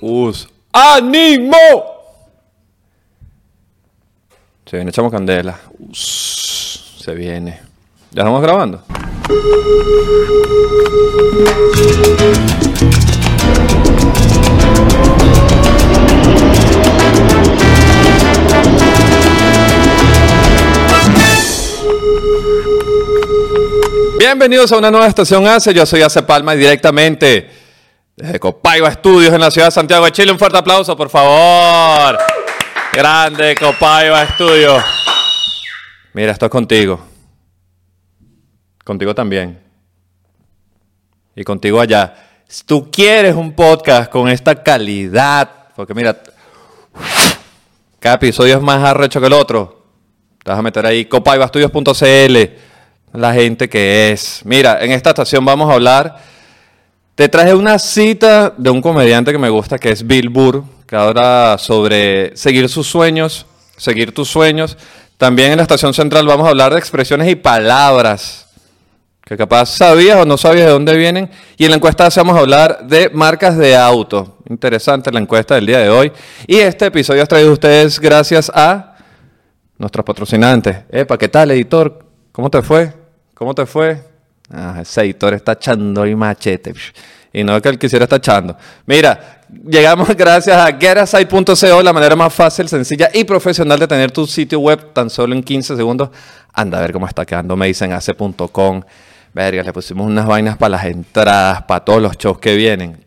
us. ¡Ánimo! Se viene Chamo Candela. Us, se viene. ¿Ya estamos grabando? Bienvenidos a una nueva estación ACE. Yo soy Ace Palma y directamente desde Copaiba Estudios en la ciudad de Santiago de Chile. Un fuerte aplauso, por favor. Grande Copaiba Estudios. Mira, esto es contigo. Contigo también. Y contigo allá. Si tú quieres un podcast con esta calidad, porque mira, cada episodio es más arrecho que el otro. Te vas a meter ahí copaibastudios.cl, la gente que es. Mira, en esta estación vamos a hablar. Te traje una cita de un comediante que me gusta, que es Bill Burr, que habla sobre seguir sus sueños, seguir tus sueños. También en la estación central vamos a hablar de expresiones y palabras que capaz sabías o no sabías de dónde vienen. Y en la encuesta a hablar de marcas de auto. Interesante la encuesta del día de hoy. Y este episodio es traído a ustedes gracias a nuestros patrocinantes. Epa, ¿qué tal, editor? ¿Cómo te fue? ¿Cómo te fue? Ah, ese editor está echando y machete. Y no que él quisiera estar echando. Mira, llegamos gracias a getasite.co, la manera más fácil, sencilla y profesional de tener tu sitio web tan solo en 15 segundos. Anda a ver cómo está quedando. Me dicen hace.com. Verga, le pusimos unas vainas para las entradas, para todos los shows que vienen.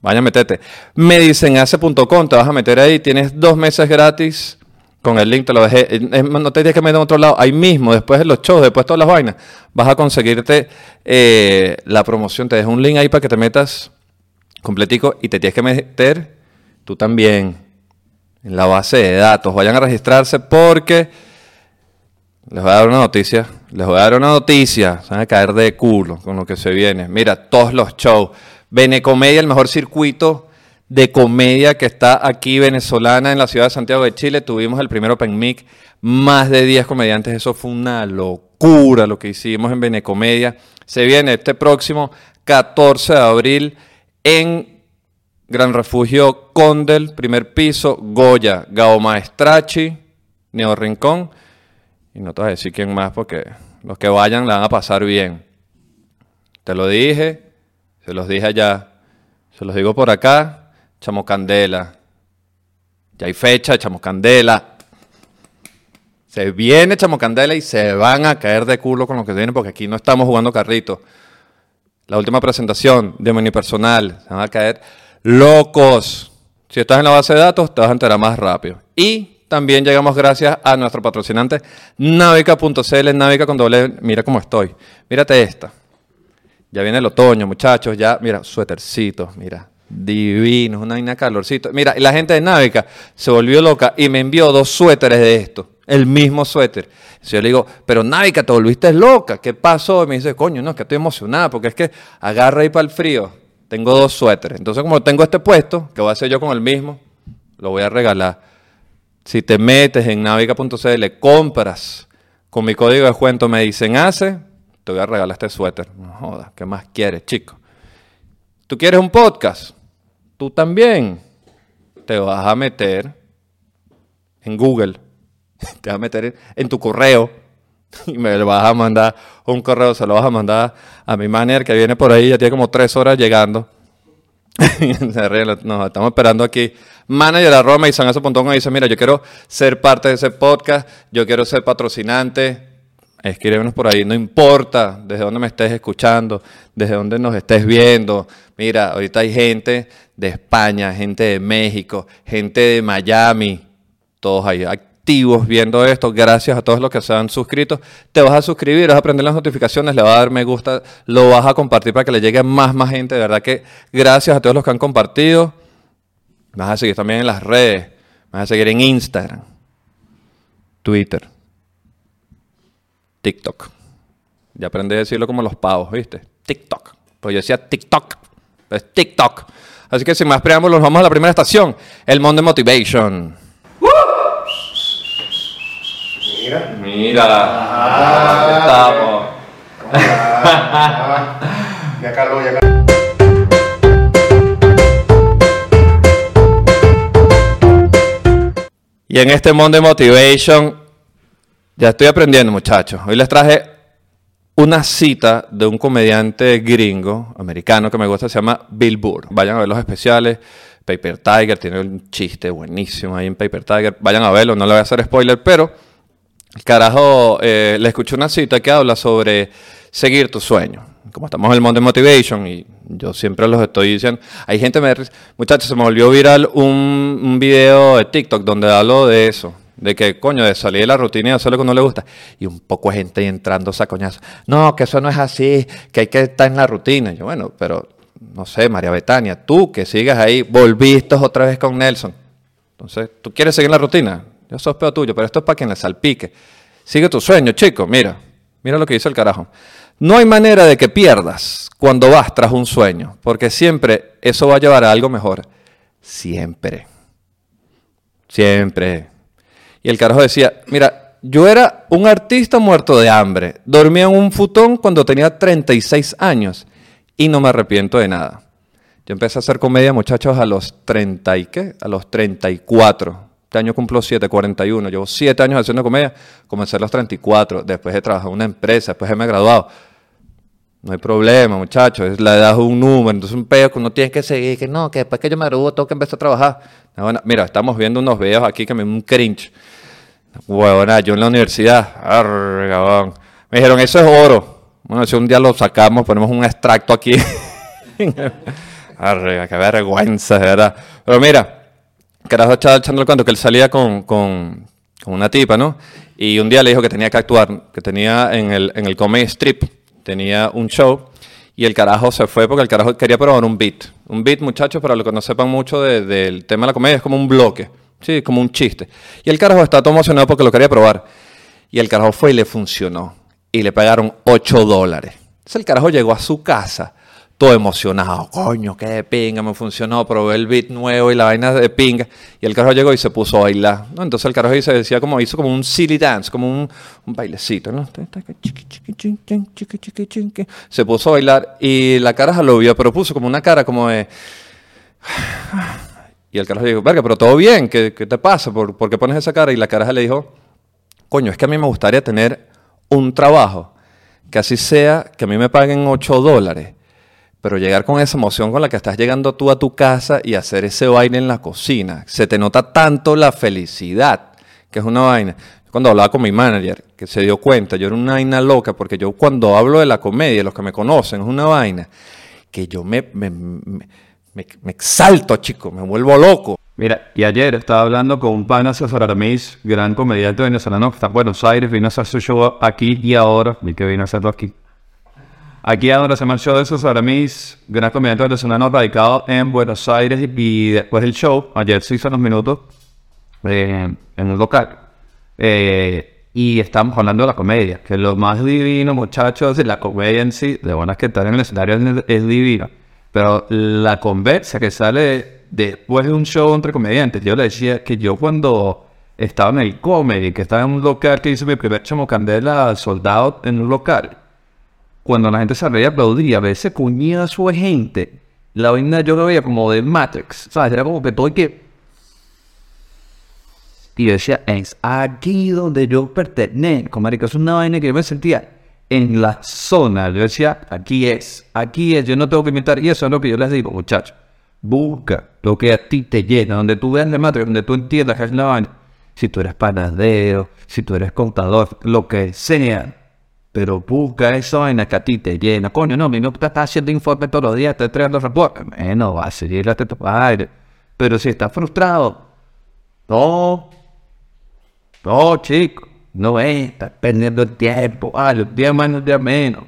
Vaya, metete. Me dicen hace.com, te vas a meter ahí, tienes dos meses gratis. Con el link te lo dejé. Más, No te tienes que meter en otro lado. Ahí mismo, después de los shows, después de todas las vainas, vas a conseguirte eh, la promoción. Te dejo un link ahí para que te metas completico y te tienes que meter tú también en la base de datos. Vayan a registrarse porque les voy a dar una noticia. Les voy a dar una noticia. Se van a caer de culo con lo que se viene. Mira, todos los shows. Benecomedia, el mejor circuito de comedia que está aquí venezolana en la ciudad de Santiago de Chile. Tuvimos el primer Open Mic, más de 10 comediantes. Eso fue una locura lo que hicimos en Benecomedia. Se viene este próximo 14 de abril en Gran Refugio Condel, primer piso, Goya, Gao Maestrachi, Neo Rincón. Y no te voy a decir quién más porque los que vayan la van a pasar bien. Te lo dije, se los dije allá, se los digo por acá. Chamo Candela. Ya hay fecha, Chamo Candela. Se viene Chamo Candela y se van a caer de culo con lo que viene porque aquí no estamos jugando carrito. La última presentación de mi unipersonal. Se van a caer locos. Si estás en la base de datos, te vas a enterar más rápido. Y también llegamos gracias a nuestro patrocinante navica.cl, navica con doble. Mira cómo estoy. Mírate esta. Ya viene el otoño, muchachos. Ya, mira, suétercitos, mira. Divinos, una vaina calorcito. Mira, la gente de Navica se volvió loca y me envió dos suéteres de esto. El mismo suéter. Entonces yo le digo, pero Navica, te volviste loca. ¿Qué pasó? Y me dice, coño, no, es que estoy emocionada porque es que agarra ahí para el frío. Tengo dos suéteres. Entonces, como tengo este puesto, que voy a hacer yo con el mismo, lo voy a regalar. Si te metes en navica.cl, compras con mi código de descuento, me dicen hace, te voy a regalar este suéter. No jodas, ¿qué más quieres, chico? ¿Tú quieres un podcast? Tú también te vas a meter en Google, te vas a meter en tu correo y me lo vas a mandar un correo, se lo vas a mandar a mi manager que viene por ahí, ya tiene como tres horas llegando. Nos estamos esperando aquí. Manager arroba y dice, mira, yo quiero ser parte de ese podcast, yo quiero ser patrocinante. Escríbenos por ahí, no importa desde dónde me estés escuchando, desde dónde nos estés viendo. Mira, ahorita hay gente de España, gente de México, gente de Miami, todos ahí activos viendo esto. Gracias a todos los que se han suscrito. Te vas a suscribir, vas a prender las notificaciones, le vas a dar me gusta, lo vas a compartir para que le llegue más, más gente. De verdad que gracias a todos los que han compartido. Vas a seguir también en las redes, vas a seguir en Instagram, Twitter, TikTok. Ya aprendí a decirlo como los pavos, ¿viste? TikTok. Pues yo decía TikTok. Es TikTok. Así que sin más preámbulos, vamos a la primera estación. El Monday Motivation. ¡Uh! Mira. Mira. Ah, estamos. Ya caló, ya caló. Y en este Monday Motivation ya estoy aprendiendo, muchachos. Hoy les traje una cita de un comediante gringo, americano, que me gusta, se llama Bill Burr. Vayan a ver los especiales. Paper Tiger tiene un chiste buenísimo ahí en Paper Tiger. Vayan a verlo, no le voy a hacer spoiler, pero carajo, eh, le escuché una cita que habla sobre seguir tu sueño. Como estamos en el Monday Motivation y yo siempre los estoy diciendo, hay gente, muchachos, se me volvió viral un, un video de TikTok donde hablo de eso, de que, coño, de salir de la rutina y hacer lo que no le gusta. Y un poco de gente entrando esa coñazo. No, que eso no es así, que hay que estar en la rutina. Yo, bueno, pero, no sé, María Betania, tú que sigas ahí, volviste otra vez con Nelson. Entonces, ¿tú quieres seguir en la rutina? Yo soy tuyo, pero esto es para quien le salpique. Sigue tu sueño, chico, mira. Mira lo que dice el carajo. No hay manera de que pierdas cuando vas tras un sueño, porque siempre eso va a llevar a algo mejor. Siempre. Siempre. Y el carajo decía, mira, yo era un artista muerto de hambre. Dormía en un futón cuando tenía 36 años y no me arrepiento de nada. Yo empecé a hacer comedia, muchachos, a los 30 y qué? A los 34. Este año cumplo 7, 41. Llevo 7 años haciendo comedia. Comencé a los 34. Después he trabajado en una empresa. Después me he graduado. No hay problema, muchachos. La edad es un número. Entonces, un peo que uno tiene que seguir. Que no, que después que yo me gradúo tengo que empezar a trabajar. Mira, estamos viendo unos videos aquí que me un cringe. Huevona, yo en la universidad. Me dijeron, eso es oro. Bueno, si un día lo sacamos, ponemos un extracto aquí. Qué vergüenza, verdad. Pero mira, carajo estaba echando el cuento que él salía con, con, una tipa, ¿no? Y un día le dijo que tenía que actuar, que tenía en el, en el comedy strip, tenía un show, y el carajo se fue porque el carajo quería probar un beat. Un beat, muchachos, para los que no sepan mucho del tema de la comedia, es como un bloque, sí, como un chiste. Y el carajo estaba todo emocionado porque lo quería probar. Y el carajo fue y le funcionó. Y le pagaron 8 dólares. Entonces el carajo llegó a su casa todo emocionado. Coño, qué pinga, me funcionó, probé el beat nuevo y la vaina de pinga. Y el carajo llegó y se puso a bailar. Entonces el carajo se decía como, hizo como un silly dance, como un, bailecito. Se puso a bailar y la caraja lo vio, pero puso como una cara como de... Y el carajo dijo, verga, pero todo bien, ¿qué, te pasa? ¿Por, ¿Por, qué pones esa cara? Y la caraja le dijo, coño, es que a mí me gustaría tener un trabajo que así sea, que a mí me paguen 8 dólares pero llegar con esa emoción con la que estás llegando tú a tu casa y hacer ese baile en la cocina, se te nota tanto la felicidad, que es una vaina. Cuando hablaba con mi manager, que se dio cuenta, yo era una vaina loca, porque yo cuando hablo de la comedia, los que me conocen, es una vaina que yo me, me exalto, chico, me vuelvo loco. Mira, y ayer estaba hablando con un pana César Aramis, gran comediante venezolano que está en Buenos Aires, vino a hacer su show aquí y ahora, vi que vino a hacerlo aquí. Aquí a donde se marchó de esos Aramis, gran comediante venezolano radicado en Buenos Aires y después del show, ayer se hizo unos minutos eh, en un local. Eh, y estamos hablando de la comedia, que lo más divino, muchachos, de la comedia en sí, de buenas que estar en el escenario es, es divina. Pero la conversa que sale después de un show entre comediantes, yo le decía que yo cuando estaba en el comedy, que estaba en un local que hice mi primer chamo candela soldado en un local, cuando la gente se reía, aplaudía, a veces cuñía a su gente. La vaina yo lo veía como de Matrix, ¿sabes? Era como que todo que... Y yo decía, es aquí donde yo pertenezco, marico. Es una vaina que yo me sentía en la zona. Yo decía, aquí es, aquí es, yo no tengo que inventar. Y eso es lo que yo les digo, muchachos. Busca lo que a ti te llena, donde tú veas de Matrix, donde tú entiendas que es la vaina. Si tú eres panadero, si tú eres contador, lo que sea pero busca eso en que a ti te llena. Coño, no, mi no está haciendo informe todos los días, está entregando reportes. Bueno, va a seguir la padre. Pero si estás frustrado, no, no, chico, no es, estás perdiendo el tiempo. Ah, los días más, los días menos.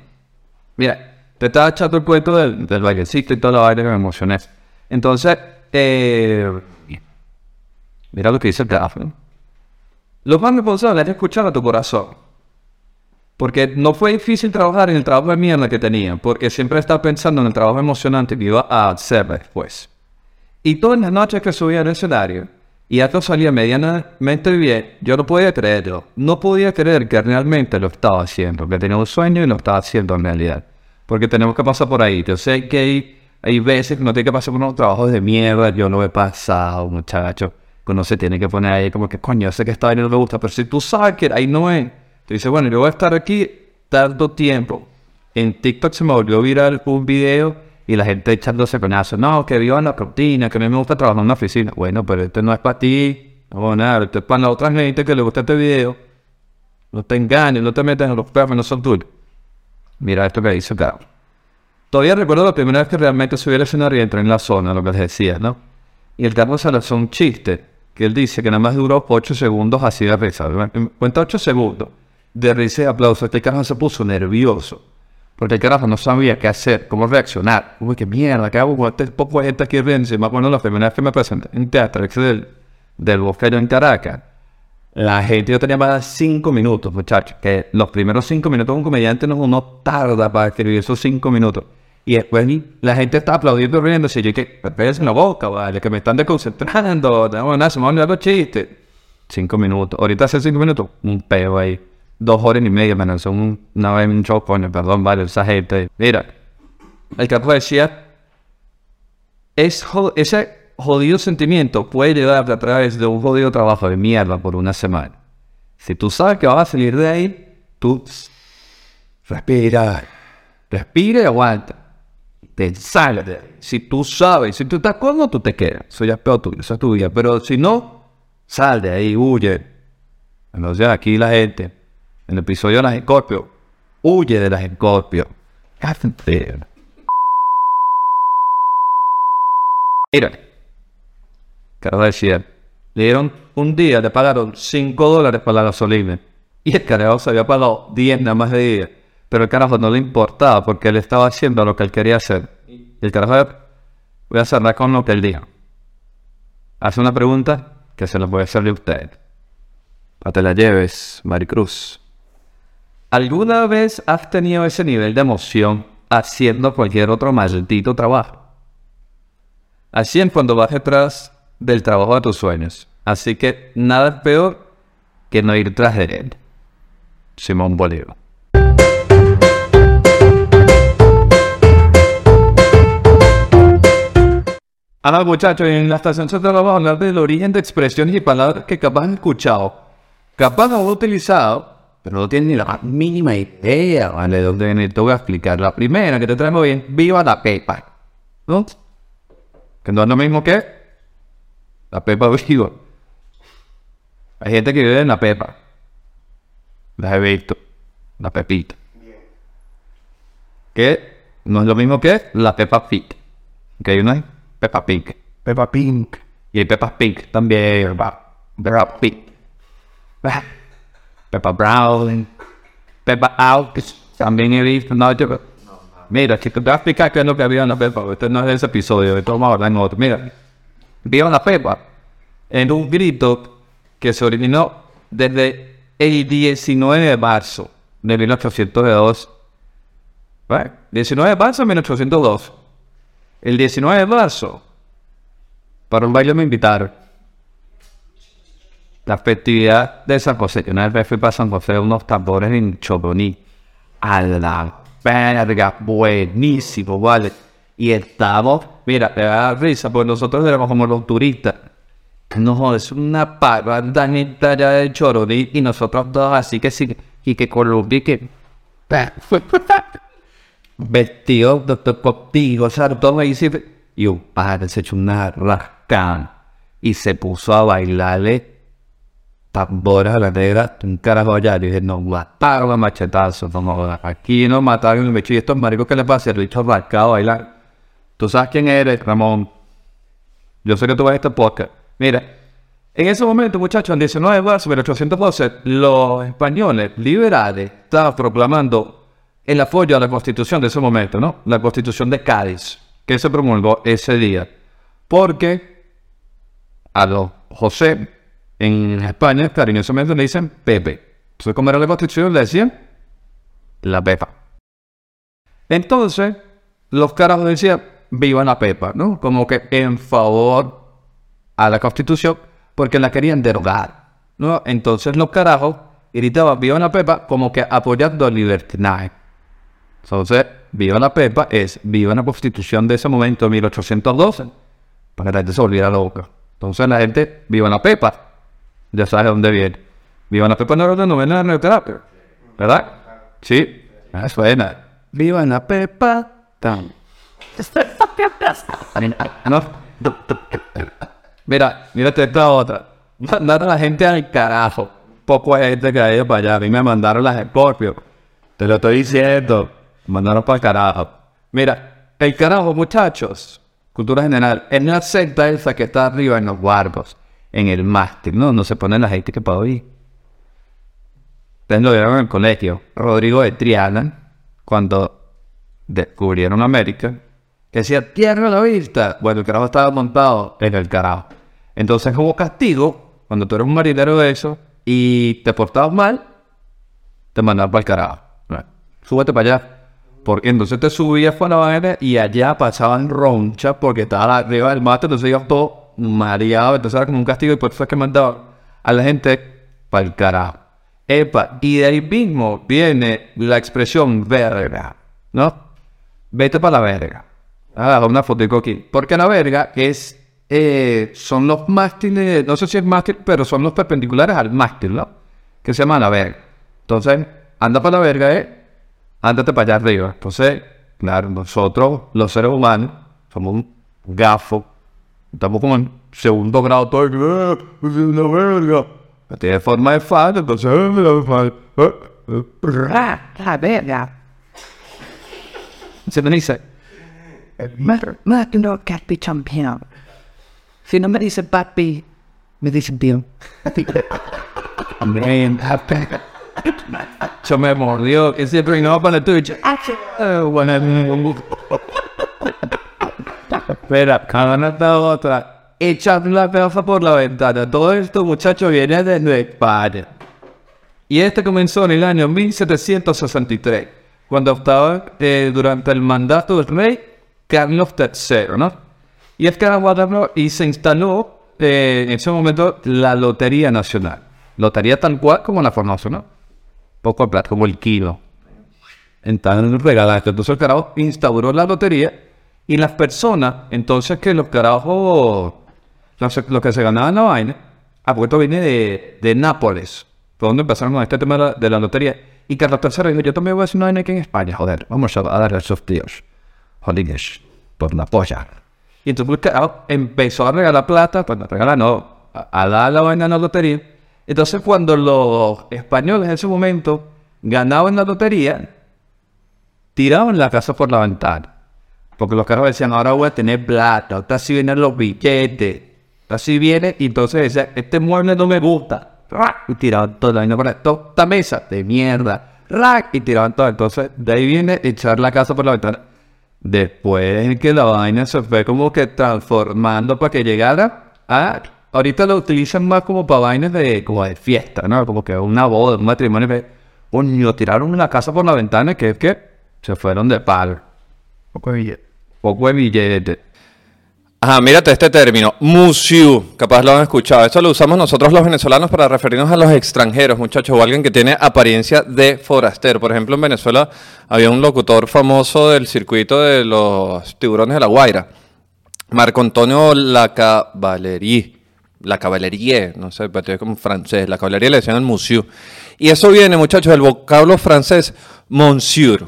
Mira, te estaba echando el cuento del, del bailecito y toda la vaina que me emocioné. Entonces, eh, mira lo que dice el teléfono. Lo más responsable es escuchar a tu corazón. Porque no fue difícil trabajar en el trabajo de mierda que tenía, porque siempre estaba pensando en el trabajo emocionante que iba a hacer después. Y todas las noches que subía al escenario, y esto salía medianamente bien, yo no podía creerlo. No podía creer que realmente lo estaba haciendo, que tenía un sueño y lo estaba haciendo en realidad. Porque tenemos que pasar por ahí. Yo sé que hay, veces que no tiene que pasar por unos trabajos de mierda, yo lo he pasado, muchachos uno se tiene que poner ahí como que, coño, sé que esta vaina no me gusta, pero si tú sabes que ahí no es, tú dices, bueno, yo voy a estar aquí tanto tiempo. En TikTok se me volvió viral un video y la gente echándose penazos. No, que vivan la rutina, que a mí me gusta trabajar en una oficina. Bueno, pero este no es para ti, no nada, esto es para la otra gente que le gusta este video. No te engañes, no te metas en los perros, no son tuyos. Mira esto que dice acá. Todavía recuerdo la primera vez que realmente subí al escenario y entré en la zona, lo que les decía, ¿no? Y el Carlos se lanzó un chiste, que él dice que nada más duró 8 segundos así de risa. Cuenta 8 segundos de risa y aplauso. Este carajo se puso nervioso. Porque el carajo no sabía qué hacer, cómo reaccionar. Uy, qué mierda, ¿qué hago con este poco de gente aquí riendo? Me acuerdo la primera vez que me presenté en teatro del, del Bosque en Caracas. La gente, yo tenía más de 5 minutos, muchachos. Que los primeros 5 minutos un comediante no, no tarda para escribir esos 5 minutos. Y después la gente está aplaudiendo riéndose. Y yo que, en la boca, vale, que me están desconcentrando. No, nada, se me van a los chistes. 5 minutos. Ahorita hace 5 minutos, un peo ahí dos horas y media, me son un, una vez un show, coño, perdón, vale, esa gente. Mira, el capo decía, es ese jodido sentimiento puede llevarte a través de un jodido trabajo de mierda por una semana. Si tú sabes que vas a salir de ahí, tú respira, respira y aguanta. Te sales de ahí. Si tú sabes, si tú estás cómodo, tú te quedas. Eso ya es peor tuyo, eso es tu vida. Pero si no, sal de ahí, huye. Entonces aquí la gente en el episodio de las escorpios, huye de las escorpios. Mira, carajo decía, le dieron un día, le pagaron 5 dólares para la gasolina. Y el carajo se había pagado 10 nada más de día. Pero el carajo no le importaba porque él estaba haciendo lo que él quería hacer. Y el carajo, voy a cerrar con lo que él dijo. Hace una pregunta que se la voy a hacerle a usted. Para te la lleves, Maricruz. ¿Alguna vez has tenido ese nivel de emoción haciendo cualquier otro maldito trabajo? Así es cuando vas detrás del trabajo de tus sueños. Así que nada es peor que no ir tras de él. Simón Bolívar. Ahora muchachos, en la estación se vamos a hablar del origen de expresiones y palabras que capaz han escuchado, capaz han utilizado pero no tiene ni la mínima idea, ¿vale? De dónde viene. Te voy a explicar. La primera que te traigo bien, viva la pepa. ¿No? Que no es lo mismo que la pepa viva. Hay gente que vive en la pepa. Las he visto. La pepita. Que no es lo mismo que la pepa fit. Que hay una pepa pink. Pepa pink. Y hay pepa pink también. Pepa pink. Peppa Brown, Peppa Out, también he visto. No, mira, que te voy a explicar qué es lo que había en la Peppa. Este no es ese episodio, esto vamos a hablar en otro. Mira, vieron la Peppa en un grito que se originó desde el 19 de marzo de 1802. ¿Vale? 19 de marzo de 1802. El 19 de marzo, para un baile me invitaron la festividad de San José. Yo una vez fui para San José unos tambores en Choroní. A la verga, buenísimo, ¿vale? Y estamos, mira, te da risa, porque nosotros éramos como los turistas. No, es una parada allá de Choroní y nosotros dos así que sí, y que Colombia que... Vestido, doctor, contigo, o sea, todo ahí Y un padre se echó una rascada y se puso a bailarle tambores a la negra, un carajo allá. Y dije, no, mataron a machetazos, no, aquí no mataron el bicho. Y estos maricos que les pasa, el bicho rascado bailar. Tú sabes quién eres, Ramón. Yo sé que tú vas a este podcast. Mira, en ese momento, muchachos, en 19 de marzo de 1812, los españoles liberales estaban proclamando el apoyo a la constitución de ese momento, ¿no? La constitución de Cádiz, que se promulgó ese día. Porque a los José en España, cariñosamente le dicen Pepe. Entonces, como era la constitución, le decían la Pepa. Entonces, los carajos decían, viva la Pepa, ¿no? Como que en favor a la constitución, porque la querían derogar. Entonces los carajos gritaban, viva la Pepa, como que apoyando el libertinaje. Entonces, viva la Pepa es viva la constitución de ese momento, 1812, para que la gente se volviera loca. Entonces la gente, viva la pepa. Ya sabes de dónde viene. Viva la pepa no una novela de radioterapia. ¿Verdad? Sí. Ah, Es buena. Viva la pepa. Tan. No. Mira, mírate esta otra. Mandaron a la gente al carajo. Poco hay gente que ha ido para allá. A mí me mandaron las Scorpio. Te lo estoy diciendo. Me mandaron para el carajo. Mira, el carajo, muchachos. Cultura general. Es la secta esa que está arriba en los barcos. En el mástil, ¿no? No se pone la gente que para oír. Ustedes lo vieron en el colegio. Rodrigo de Triana, cuando descubrieron América, que decía, tierra la vista. Bueno, el carajo estaba montado en el carajo. Entonces, como castigo, cuando tú eres un marinero de eso y te portabas mal, te mandaban para el carajo. Bueno, súbete para allá. Porque entonces te subías para la vaina y allá pasaban roncha porque estaba arriba del mate, entonces ibas todo mareado, entonces era como un castigo y por eso es que mandaban a la gente para el carajo. Epa, y de ahí mismo viene la expresión verga, ¿no? Vete para la verga. Ah, una fotico aquí. Porque la verga es, eh, son los mástiles, no sé si es mástil, pero son los perpendiculares al mástil, ¿no? Que se llama la verga. Entonces, anda para la verga, ¿eh? Ándate para allá arriba. Entonces, claro, nosotros, los seres humanos, somos un gafo. Estamos como en segundo grado todo. "Eh, es una verga. Tiene forma de fan, entonces... "Eh, la eh, eh". Ah, la verga. Se me dice, Máquina Catby Champion. Si no me dice Papi, me dice Bill. man, yo me mordió, que siempre no para la tuya. Bueno, Espera, cada otra. Echar la pedaza por la ventana. Todo esto, muchachos, viene desde España. Y este comenzó en el año 1763, cuando estaba eh, durante el mandato del rey Carlos III, ¿no? Y es que y se instaló eh, en ese momento la Lotería Nacional. Lotería tal cual como la formación, ¿no? Poco plata, como el kilo. Entonces, regalaste. Entonces el carajo instauró la lotería y las personas, entonces que los carajos, los, que se ganaban la vaina, a puesto viene de, de Nápoles, fue donde empezaron con este tema de la, lotería. Y Carlos III dijo, yo también voy a hacer una vaina aquí en España, joder, vamos a, darle a esos tíos. Jolines, por la polla. Y entonces carajo empezó a regalar plata, pues regalar, no, a, a dar la vaina en la lotería. Entonces cuando los españoles en ese momento ganaban la lotería, tiraban la casa por la ventana. Porque los carros decían, ahora voy a tener plata, ahora sí vienen los billetes, ahora sí viene, y entonces decían, este mueble no me gusta. Y tiraban toda la vaina por ahí, toda esta mesa de mierda. Y tiraban todo. Entonces, de ahí viene echar la casa por la ventana. Después que la vaina se fue como que transformando para que llegara a... Ahorita lo utilizan más como para vainas de, como de fiesta, ¿no? Como que una boda, un matrimonio. Coño, tiraron una casa por la ventana que es que se fueron de palo. De billete. Poco. Ajá, mírate este término, museo, capaz lo han escuchado. Esto lo usamos nosotros los venezolanos para referirnos a los extranjeros, muchachos, o alguien que tiene apariencia de forastero. Por ejemplo, en Venezuela había un locutor famoso del circuito de los tiburones de la Guaira, Marco Antonio Lacavalerie, la caballerie, no sé, es como francés, la caballería le decían el museo. Y eso viene, muchachos, del vocablo francés monsieur,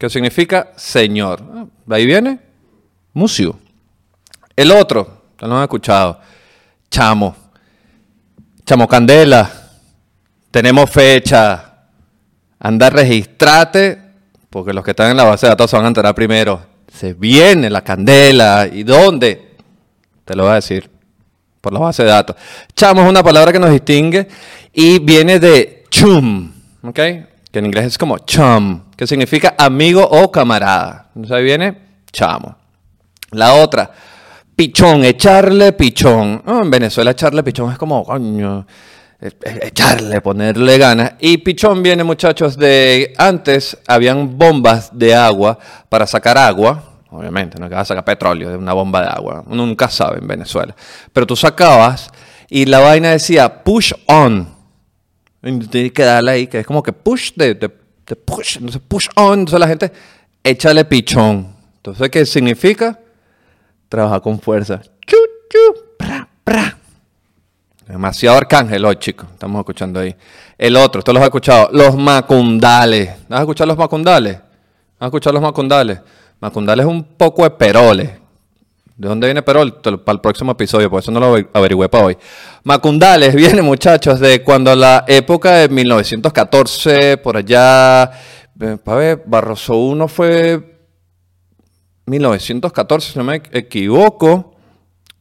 que significa señor. De ahí viene museo. El otro, ya lo han escuchado, chamo, chamo candela, tenemos fecha, anda registrate, porque los que están en la base de datos se van a enterar primero. Se viene la candela, ¿y dónde? Te lo voy a decir, por la base de datos. Chamo es una palabra que nos distingue y viene de chum, ¿ok? Que en inglés es como chum, que significa amigo o camarada. Entonces ahí viene chamo. La otra, pichón, echarle pichón. En Venezuela echarle pichón es como, coño, e- e- echarle, ponerle ganas. Y pichón viene, muchachos, de antes habían bombas de agua para sacar agua. Obviamente, no que vas a sacar petróleo de una bomba de agua. Uno nunca sabe en Venezuela. Pero tú sacabas y la vaina decía push on. Tienes que darle ahí, que es como que push de- de push. Entonces, push on. Entonces la gente, échale pichón. Entonces, ¿qué significa? Trabajar con fuerza. Chu, chu, pra, ¡Pra! Demasiado arcángel hoy, chicos. Estamos escuchando ahí. El otro, esto los has escuchado. Los macundales. ¿Has escuchado los macundales? ¿Has escuchado los macundales? Macundales es un poco de peroles. ¿De dónde viene Perol? Para el próximo episodio, por eso no lo aver- averigüé para hoy. Macundales viene, muchachos, de cuando la época de 1914, por allá, para ver, Barroso 1 fue 1914, si no me equivoco,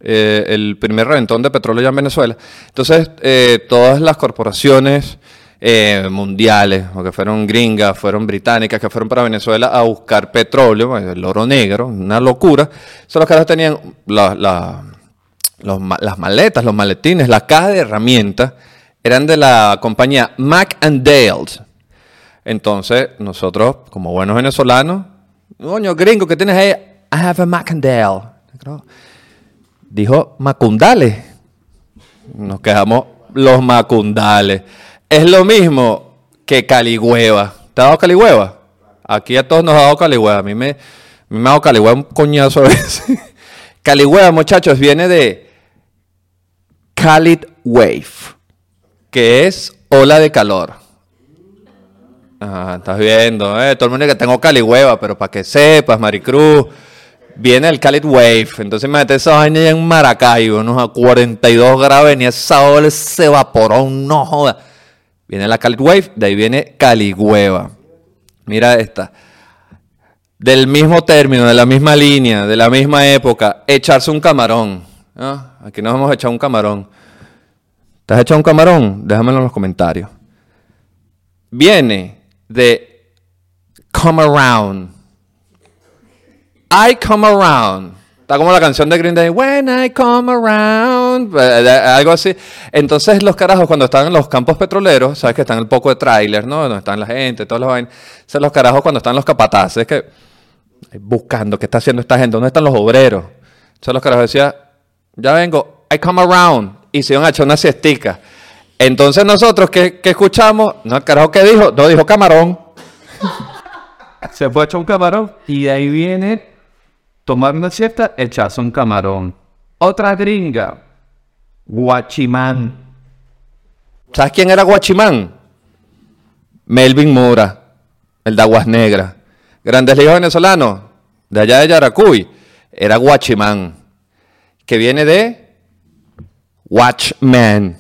eh, el primer reventón de petróleo ya en Venezuela. Entonces, eh, todas las corporaciones eh, mundiales, o que fueron gringas, fueron británicas, que fueron para Venezuela a buscar petróleo, eh, el oro negro, una locura. Son los caras tenían la- la- las maletas, los maletines, las cajas de herramientas, eran de la compañía Mac and Dales. Entonces, nosotros, como buenos venezolanos, coño, gringo, ¿qué tienes ahí? I have a Macandale. Dijo Macundales. Nos quedamos los Macundales. Es lo mismo que Caligüeva. ¿Te ha dado Caligüeva? Aquí a todos nos ha dado Caligüeva. A mí me, me ha dado Caligüeva un coñazo a veces. Caligüeva, muchachos, viene de Calid Wave, que es ola de calor. Ah, estás viendo, eh, todo el mundo que tengo caligüeva, pero para que sepas, Maricruz, viene el Calid Wave. Entonces imagínate esa vaina en Maracaibo, unos a 42 grados, venía esa ola, se evaporó, no joda. Viene la Calid Wave, de ahí viene caligüeva. Mira esta. Del mismo término, de la misma línea, de la misma época, echarse un camarón. Ah, Aquí nos hemos echado un camarón. ¿Te has echado un camarón? Déjamelo en los comentarios viene de come around. I come around. Está como la canción de Green Day, When I come around, eh, eh, algo así. Entonces los carajos cuando están en los campos petroleros, sabes que están el poco de tráiler, ¿no? Donde están la gente, todos los vainas. Entonces los carajos cuando están los capataces, que eh, buscando qué está haciendo esta gente, dónde están los obreros. Entonces los carajos decían, ya vengo, I come around, y se iban a echar una siestica. Entonces nosotros, ¿qué, qué escuchamos? No, el carajo que dijo, no dijo camarón. Se fue a echar un camarón y de ahí viene tomar una siesta, echarse un camarón. Otra gringa, guachimán. ¿Sabes quién era Guachimán? Melvin Mora, el de Aguas Negras. Grandes Ligas venezolanos, de allá de Yaracuy, era Guachimán, que viene de Watchman,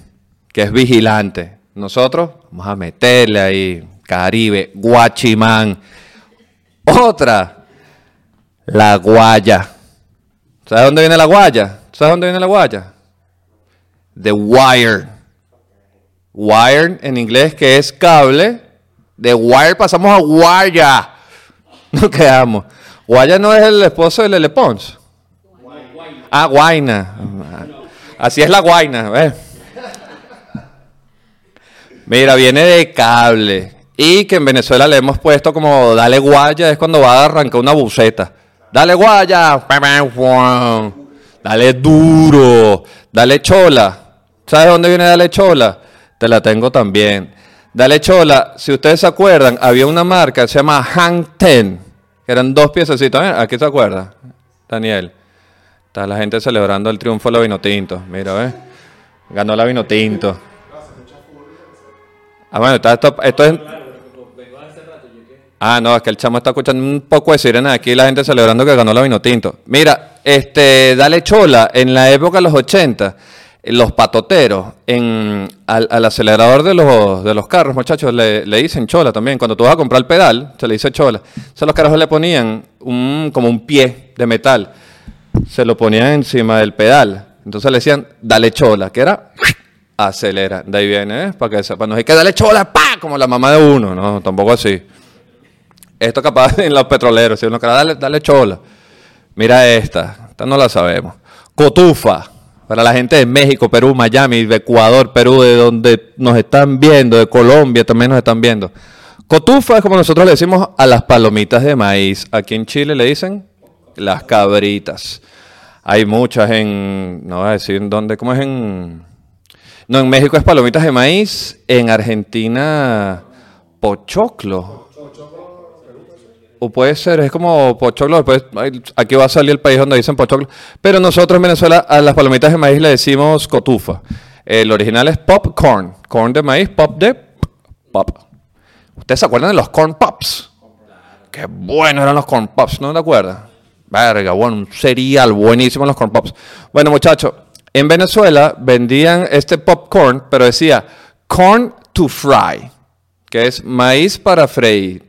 que es vigilante. Nosotros vamos a meterle ahí, Caribe, Guachimán. Otra, la guaya. ¿Sabes dónde viene la guaya? ¿Sabes dónde viene la guaya? The wire. Wire en inglés que es cable. De wire pasamos a guaya. No quedamos. Guaya no es el esposo de Lele Pons. Ah, guaina. Así es la guaina. Mira, viene de cable. Y que en Venezuela le hemos puesto como dale guaya, es cuando va a arrancar una buceta. Dale guaya. Dale duro. Dale chola. ¿Sabes dónde viene Dale chola? Te la tengo también. Dale chola, si ustedes se acuerdan, había una marca que se llama Hang Ten, que eran dos piececitos. ¿eh? ¿Aquí se acuerda? Daniel. Está la gente celebrando el triunfo de la vino tinto. Mira, ¿ves? Ganó la vino tinto. Ah, bueno, está esto, esto es... Ah, no, es que el chamo está escuchando un poco de sirena aquí, la gente celebrando que ganó la vino tinto. Mira, este, dale chola, en la época de los 80, eh, los patoteros, al, acelerador de los, carros, muchachos, le, dicen chola también. Cuando tú vas a comprar el pedal, se le dice chola. Entonces los carajos le ponían como un pie de metal, se lo ponían encima del pedal. Entonces le decían, dale chola, que era acelera. De ahí viene, ¿eh? Para que sepan, no hay que darle chola, pa, como la mamá de uno, no, tampoco así. Esto capaz en los petroleros, si uno quiere dale, dale chola. Mira esta, esta no la sabemos. Cotufa, para la gente de México, Perú, Miami, de Ecuador, Perú, de donde nos están viendo, de Colombia también nos están viendo. Cotufa es como nosotros le decimos a las palomitas de maíz. Aquí en Chile le dicen las cabritas. Hay muchas en, no voy a decir en dónde, ¿cómo es en...? No, en México es palomitas de maíz, en Argentina pochoclo. O puede ser, es como pochoclo, después aquí va a salir el país donde dicen pochoclo, pero nosotros en Venezuela a las palomitas de maíz le decimos cotufa. El original es popcorn, corn de maíz, pop de pop. ¿Ustedes se acuerdan de los corn pops? Qué buenos eran los corn pops, ¿no te acuerdas? Verga, bueno, un cereal buenísimo los corn pops. Bueno, muchachos, en Venezuela vendían este popcorn, pero decía corn to fry, que es maíz para freír.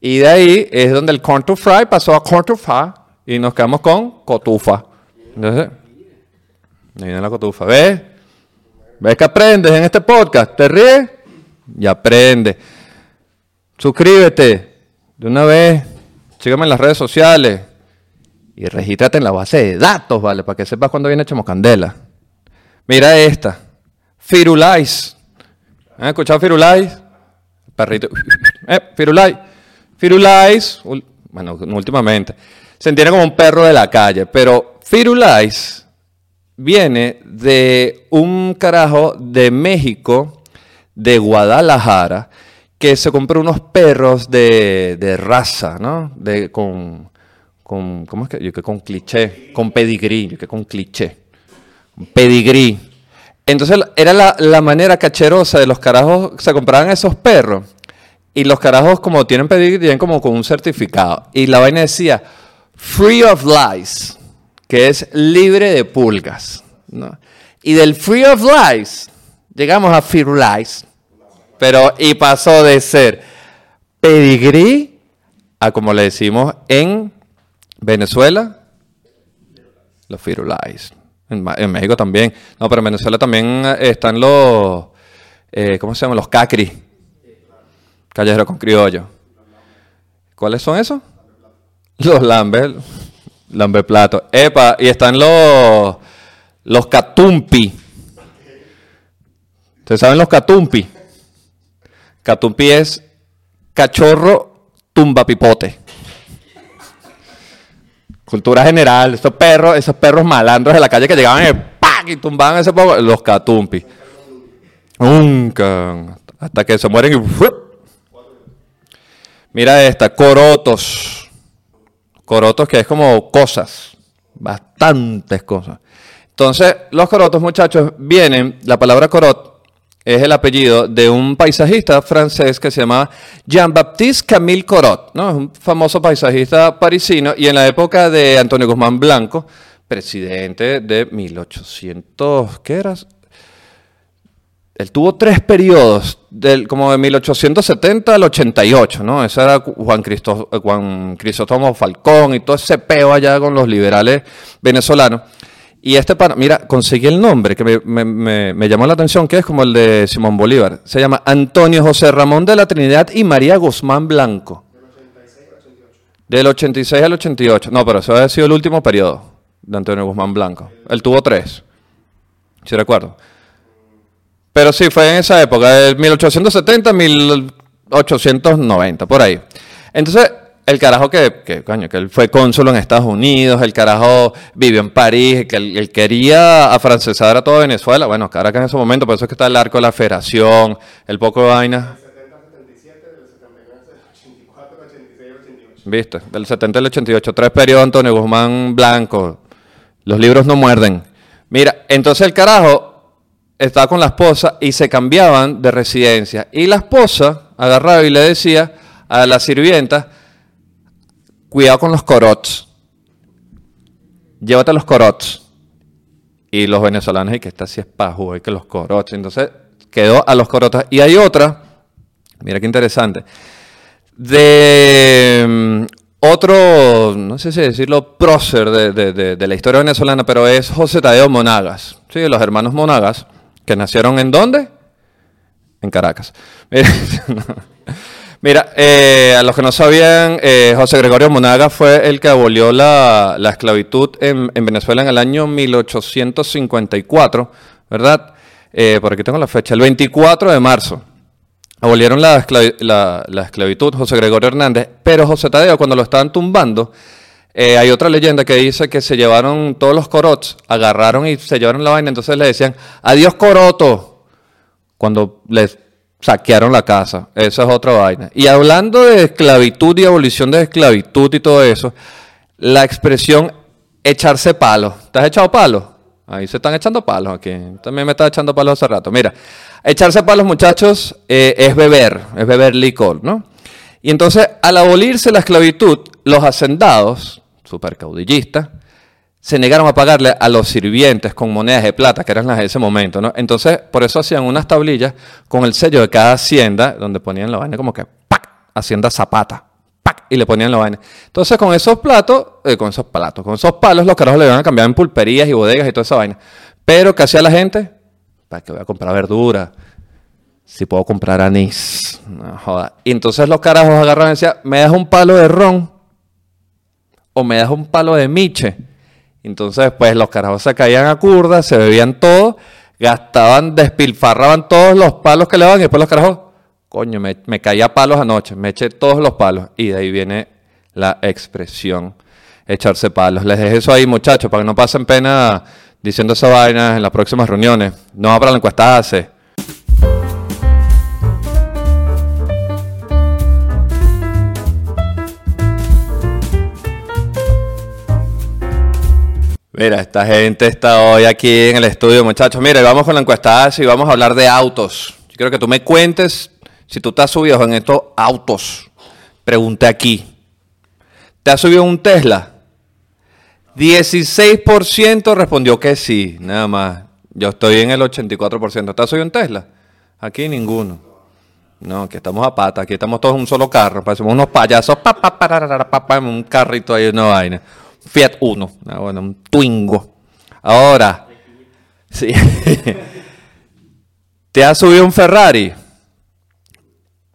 Y de ahí es donde el corn to fry pasó a corn to fry y nos quedamos con cotufa. Entonces, ahí viene la cotufa. ¿Ves? ¿Ves que aprendes en este podcast? ¿Te ríes? Y aprende. Suscríbete de una vez. Sígueme en las redes sociales. Y regístrate en la base de datos, ¿vale? Para que sepas cuándo viene Candela. Mira esta. Firulais. ¿Han escuchado Firulais? Perrito. Eh, Firulais. Firulais. ul- Bueno, no últimamente. Se entiende como un perro de la calle. Pero Firulais viene de un carajo de México, de Guadalajara, que se compró unos perros de, de raza, ¿no? De, con, con, ¿cómo es que? Yo que con cliché, con pedigrí, yo que con cliché. Pedigrí. Entonces era la, la manera cacherosa de los carajos, se compraban esos perros. Y los carajos, como tienen pedigrí, tienen como con un certificado. Y la vaina decía, free of lies, que es libre de pulgas. Y del free of lies, llegamos a firulais. Pero, y pasó de ser pedigrí a como le decimos en Venezuela, los Ma- en México también. No, pero en Venezuela también eh, están los, eh, ¿cómo se llaman? Los cacri. Callejero con criollo. ¿Cuáles son esos? Los lambe, lambe plato. Epa, y están los, los catumpi. ¿Ustedes saben los catumpi? Catumpi es cachorro tumba pipote. Cultura general, esos perros, esos perros malandros de la calle que llegaban y, ¡pac! y tumbaban ese poco, los catumpi. Nunca, hasta que se mueren y. Mira esta, corotos. Corotos que es como cosas, bastantes cosas. Entonces, los corotos, muchachos, vienen, la palabra corot es el apellido de un paisajista francés que se llama Jean-Baptiste Camille Corot, ¿no? Es un famoso paisajista parisino y en la época de Antonio Guzmán Blanco, presidente de 1800, ¿qué era? Él tuvo tres periodos, del, como de 1870 al 88, ¿no? Ese era Juan, Cristo- eh, Juan Crisóstomo Falcón y todo ese peo allá con los liberales venezolanos. Y este pana, mira, conseguí el nombre que me, llamó la atención, que es como el de Simón Bolívar. Se llama Antonio José Ramón de la Trinidad y María Guzmán Blanco. Del 86 al 88. No, pero eso ha sido el último periodo de Antonio Guzmán Blanco. Él tuvo tres, si recuerdo. Pero sí, fue en esa época, de 1870 1890, por ahí. Entonces, el carajo que, que, coño, que él fue cónsul en Estados Unidos, el carajo vivió en París, que él, él quería afrancesar a toda Venezuela. Bueno, Caracas en ese momento, por eso es que está el arco de la federación, el poco de vaina. ¿Viste? Del 70 al 88, tres periodos Antonio Guzmán Blanco. Los libros no muerden. Mira, entonces el carajo estaba con la esposa y se cambiaban de residencia. Y la esposa agarraba y le decía a la sirvienta, cuidado con los corots. Llévate los corots. Y los venezolanos, y que esta sí es pajo, y que los corots. Entonces quedó a los corotos. Y hay otra, mira qué interesante, de mm, otro, no sé si decirlo, prócer de, de- de- de la historia venezolana, pero es José Tadeo Monagas. Sí, los hermanos Monagas, que nacieron en dónde? En Caracas. Mira, eh, a los que no sabían, eh, José Gregorio Monagas fue el que abolió la, la esclavitud en, en Venezuela en el año 1854, ¿verdad? Eh, por aquí tengo la fecha, el 24 de marzo. Abolieron la, la- la esclavitud José Gregorio Hernández, pero José Tadeo, cuando lo estaban tumbando, eh, hay otra leyenda que dice que se llevaron todos los corots, agarraron y se llevaron la vaina, entonces le decían, adiós coroto, cuando les saquearon la casa. Esa es otra vaina. Y hablando de esclavitud y abolición de esclavitud y todo eso, la expresión echarse palos. ¿Te has echado palos? Ahí se están echando palos aquí. También me estaba echando palos hace rato. Mira, echarse palos, muchachos, eh, es beber, es beber licor, ¿no? Y entonces, al abolirse la esclavitud, los hacendados, super caudillistas, se negaron a pagarle a los sirvientes con monedas de plata, que eran las de ese momento, ¿no? Entonces, por eso hacían unas tablillas con el sello de cada hacienda, donde ponían la vaina como que, ¡pac! Hacienda Zapata, ¡pac! Y le ponían la vaina. Entonces, con esos platos, eh, con esos platos, con esos palos, los carajos le iban a cambiar en pulperías y bodegas y toda esa vaina. Pero, ¿qué hacía la gente? ¿Para que voy a comprar verdura? Si puedo comprar anís. No joda. Y entonces los carajos agarraban y decían, ¿me das un palo de ron? ¿O me das un palo de miche? Entonces, pues los carajos se caían a curda, se bebían todo, gastaban, despilfarraban todos los palos que le daban y después los carajos, coño, me, caía palos anoche, me eché todos los palos. Y de ahí viene la expresión, echarse palos. Les dejé eso ahí, muchachos, para que no pasen pena diciendo esa vaina en las próximas reuniones. No para la encuesta hace. Mira, esta gente está hoy aquí en el estudio, muchachos. Mira, vamos con la encuesta y vamos a hablar de autos. Yo quiero que tú me cuentes si tú te has subido en estos autos. Pregunté aquí. ¿Te has subido un Tesla? 16% respondió que sí, nada más. Yo estoy en el 84%. ¿Te has subido un Tesla? Aquí ninguno. No, que estamos a pata, aquí estamos todos en un solo carro, parecemos unos payasos, pa, pa, pa, en un carrito ahí, una vaina. Fiat Uno, ah, bueno, un Twingo. Ahora, sí. ¿te has subido un Ferrari?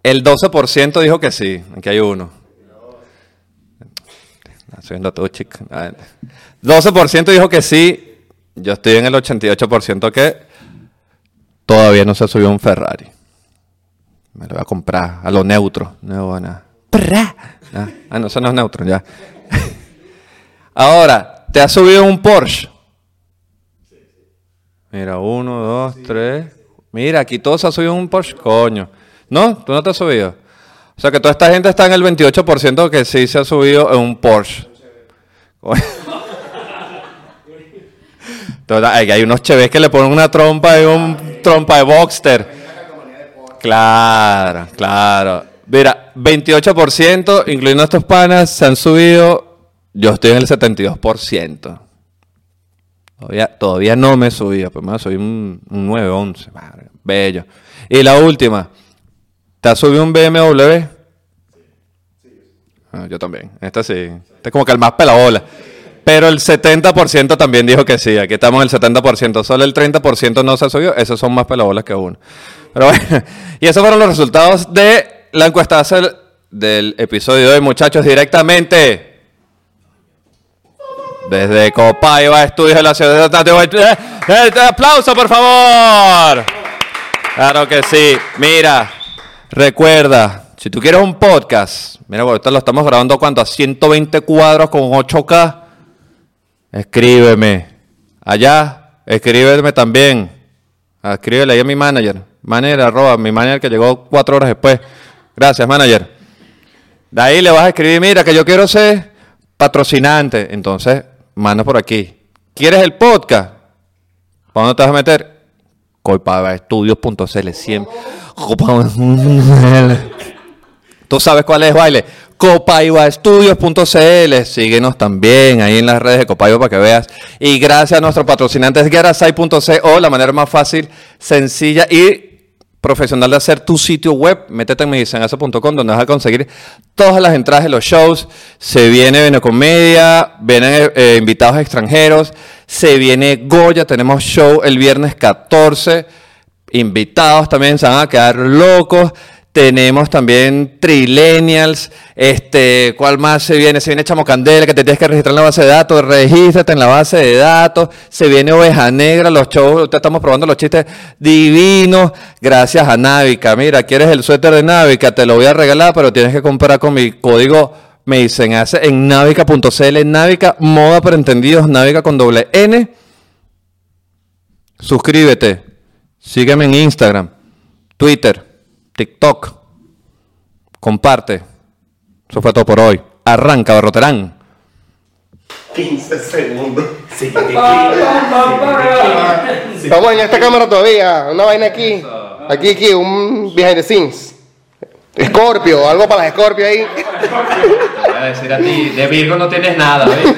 El 12% dijo que sí, aquí hay uno. Subiendo todo, chica. Ah, 12% dijo que sí, yo estoy en el 88% que todavía no se subió un Ferrari. Me lo voy a comprar a lo neutro. No, bueno. Ah, ah, no, eso no es neutro, ya. Ahora, ¿te has subido un Porsche? Mira, uno, dos, tres. Mira, aquí todos se han subido un Porsche, coño. ¿No? ¿Tú no te has subido? O sea que toda esta gente está en el 28% que sí se ha subido en un Porsche. Hay hay unos cheves que le ponen una trompa y un trompa de Boxster. Claro, claro. Mira, 28%, incluyendo estos panas, se han subido. Yo estoy en el 72%. Todavía, todavía no me he subido, voy a subir un, un 9, 11. Madre, bello. Y la última. ¿Te has subido un BMW? Ah, yo también. Esta sí. Este es como que el más pelabola. Pero el 70% también dijo que sí. Aquí estamos en el 70%. Solo el 30% no se subió. Esos son más pelabolas que uno. Pero bueno. Y esos fueron los resultados de la encuesta del episodio de hoy, muchachos, directamente. Desde Copaiba, Estudios de la Ciudad de ¡Eh, eh, ¡Aplauso, por favor! Claro que sí. Mira, recuerda, si tú quieres un podcast, mira, esto lo estamos grabando cuánto, a 120 cuadros con 8K. Escríbeme. Allá, escríbeme también. Ah, Escríbele ahí a mi manager. Manager, arroba, mi manager que llegó cuatro horas después. Gracias, manager. De ahí le vas a escribir, mira, que yo quiero ser patrocinante. Entonces, manda por aquí. ¿Quieres el podcast? ¿Para dónde te vas a meter? Coipavaestudios.cl siempre. Tú sabes cuál es, baile. Copaibaestudios.cl. Síguenos también ahí en las redes de Copaiba para que veas. Y gracias a nuestros patrocinantes Garasai.co, la manera más fácil, sencilla y profesional de hacer tu sitio web. Métete en medicenasa.com donde vas a conseguir todas las entradas de los shows. Se viene Venecomedia, vienen eh, invitados extranjeros, se viene Goya, tenemos show el viernes 14 invitados también se van a quedar locos. Tenemos también Trilenials, este, ¿cuál más se viene? Se viene Chamocandela, que te tienes que registrar en la base de datos, regístrate en la base de datos, se viene Oveja Negra, los shows, te estamos probando los chistes divinos, gracias a Navica. Mira, ¿quieres el suéter de Navica? Te lo voy a regalar, pero tienes que comprar con mi código me dicen hace en navica.cl, Navica, moda para entendidos, Navica con doble N. Suscríbete. Sígueme en Instagram, Twitter, TikTok. Comparte. Eso fue todo por hoy. Arranca, Barroterán. 15 segundos. Estamos en esta cámara todavía. Una vaina aquí. Aquí, aquí, un behind the scenes. Scorpio, algo para las Scorpio ahí. Te voy a decir a ti, de Virgo no tienes nada, ¿ves?